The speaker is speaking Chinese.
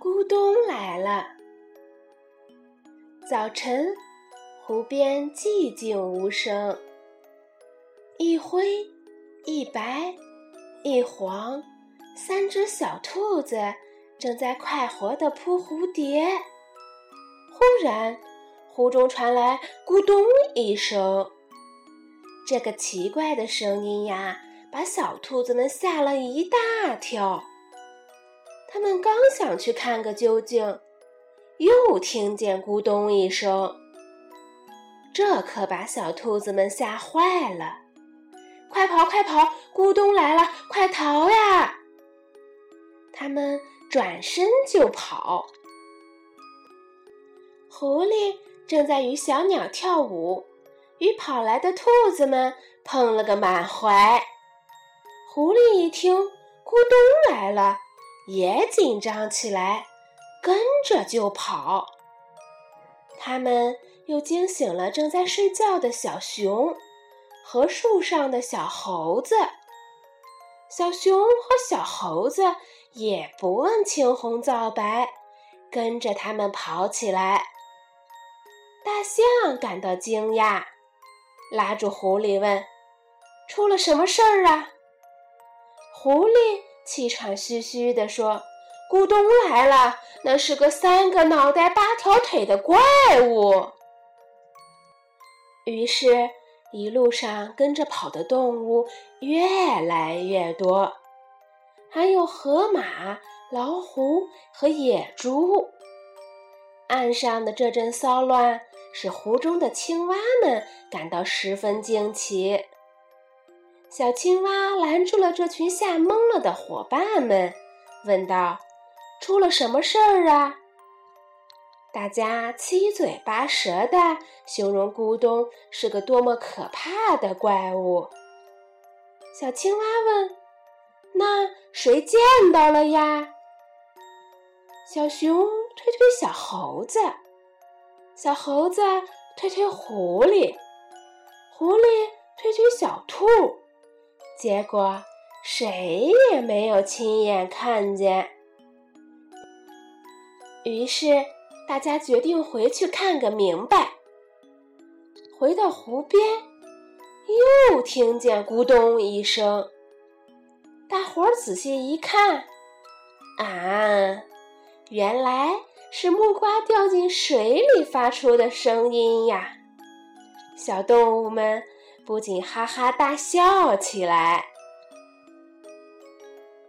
咕咚来了。早晨，湖边寂静无声。一灰一白一黄，三只小兔子正在快活地扑蝴蝶。忽然，湖中传来“咕咚”一声，这个奇怪的声音呀，把小兔子们吓了一大跳。他们刚想去看个究竟，又听见“咕咚”一声，这可把小兔子们吓坏了。快跑，快跑！咕咚来了，快逃呀！他们转身就跑。狐狸正在与小鸟跳舞，与跑来的兔子们碰了个满怀。狐狸一听咕咚来了，也紧张起来，跟着就跑。他们又惊醒了正在睡觉的小熊。和树上的小猴子，小熊和小猴子也不问青红皂白，跟着他们跑起来。大象感到惊讶，拉住狐狸问：“出了什么事儿啊？”狐狸气喘吁吁地说：“咕咚来了，那是个三个脑袋八条腿的怪物。”于是。一路上跟着跑的动物越来越多，还有河马、老虎和野猪。岸上的这阵骚乱使湖中的青蛙们感到十分惊奇。小青蛙拦住了这群吓懵了的伙伴们，问道：“出了什么事儿啊？”大家七嘴八舌的形容咕咚是个多么可怕的怪物。小青蛙问：“那谁见到了呀？”小熊推推小猴子，小猴子推推狐狸，狐狸推推小兔，结果谁也没有亲眼看见。于是。大家决定回去看个明白。回到湖边，又听见咕咚一声。大伙儿仔细一看，啊，原来是木瓜掉进水里发出的声音呀！小动物们不禁哈哈大笑起来。